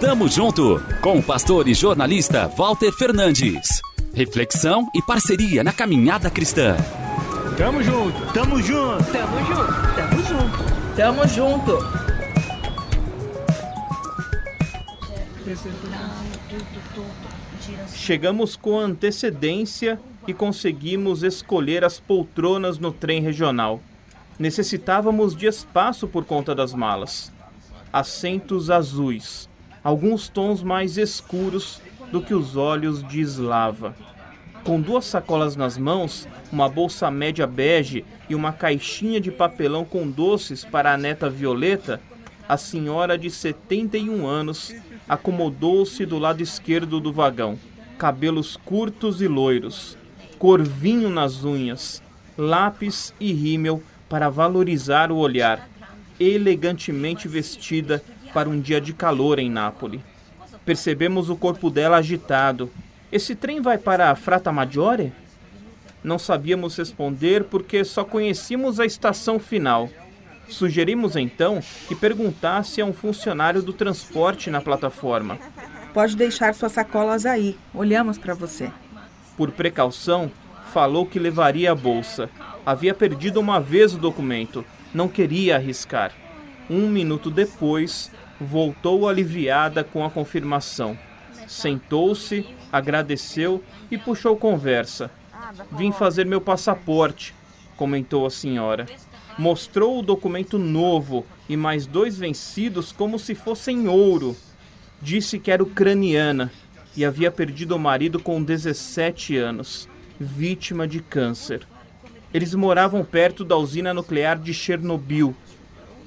Tamo junto com o pastor e jornalista Walter Fernandes. Reflexão e parceria na caminhada cristã. Tamo junto, tamo junto, tamo junto, tamo junto, tamo junto. Chegamos com antecedência e conseguimos escolher as poltronas no trem regional. Necessitávamos de espaço por conta das malas. Assentos azuis, alguns tons mais escuros do que os olhos de Slava. Com duas sacolas nas mãos, uma bolsa média bege e uma caixinha de papelão com doces para a neta Violeta, a senhora de 71 anos acomodou-se do lado esquerdo do vagão. Cabelos curtos e loiros, corvinho nas unhas, lápis e rímel para valorizar o olhar, elegantemente vestida para um dia de calor em Nápoles. Percebemos o corpo dela agitado. Esse trem vai para a Frata Maggiore? Não sabíamos responder porque só conhecíamos a estação final. Sugerimos então que perguntasse a um funcionário do transporte na plataforma. Pode deixar suas sacolas aí. Olhamos para você. Por precaução, falou que levaria a bolsa. Havia perdido uma vez o documento. Não queria arriscar. Um minuto depois, voltou aliviada com a confirmação. Sentou-se, agradeceu e puxou conversa. Vim fazer meu passaporte, comentou a senhora. Mostrou o documento novo e mais dois vencidos como se fossem ouro. Disse que era ucraniana e havia perdido o marido com 17 anos, vítima de câncer. Eles moravam perto da usina nuclear de Chernobyl.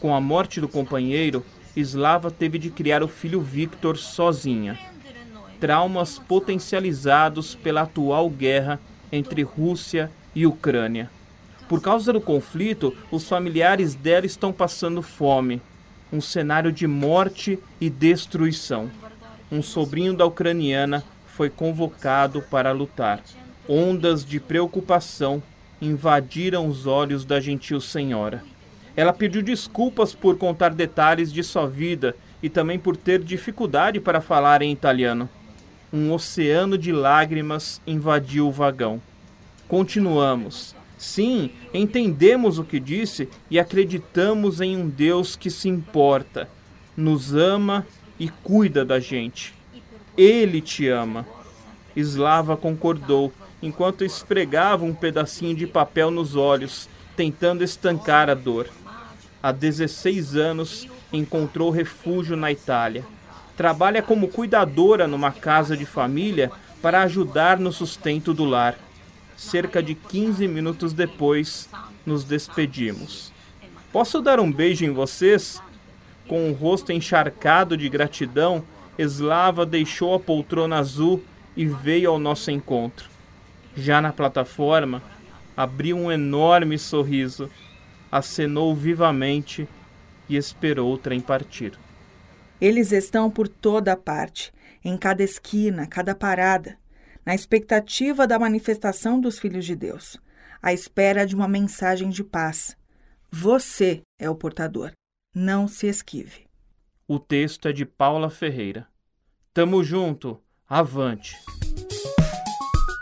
Com a morte do companheiro, Slava teve de criar o filho Victor sozinha. Traumas potencializados pela atual guerra entre Rússia e Ucrânia. Por causa do conflito, os familiares dela estão passando fome. Um cenário de morte e destruição. Um sobrinho da ucraniana foi convocado para lutar. Ondas de preocupação invadiram os olhos da gentil senhora. Ela pediu desculpas por contar detalhes de sua vida e também por ter dificuldade para falar em italiano. Um oceano de lágrimas invadiu o vagão. Continuamos. Sim, entendemos o que disse e acreditamos em um Deus que se importa, nos ama e cuida da gente. Ele te ama. Slava concordou enquanto esfregava um pedacinho de papel nos olhos, tentando estancar a dor há 16 anos, encontrou refúgio na Itália. Trabalha como cuidadora numa casa de família para ajudar no sustento do lar. Cerca de 15 minutos depois, nos despedimos. Posso dar um beijo em vocês? Com o rosto encharcado de gratidão, Slava deixou a poltrona azul e veio ao nosso encontro. Já na plataforma, abriu um enorme sorriso acenou vivamente e esperou o trem partir. Eles estão por toda parte, em cada esquina, cada parada, na expectativa da manifestação dos filhos de Deus, à espera de uma mensagem de paz. Você é o portador. Não se esquive. O texto é de Paula Ferreira. Tamo junto. Avante.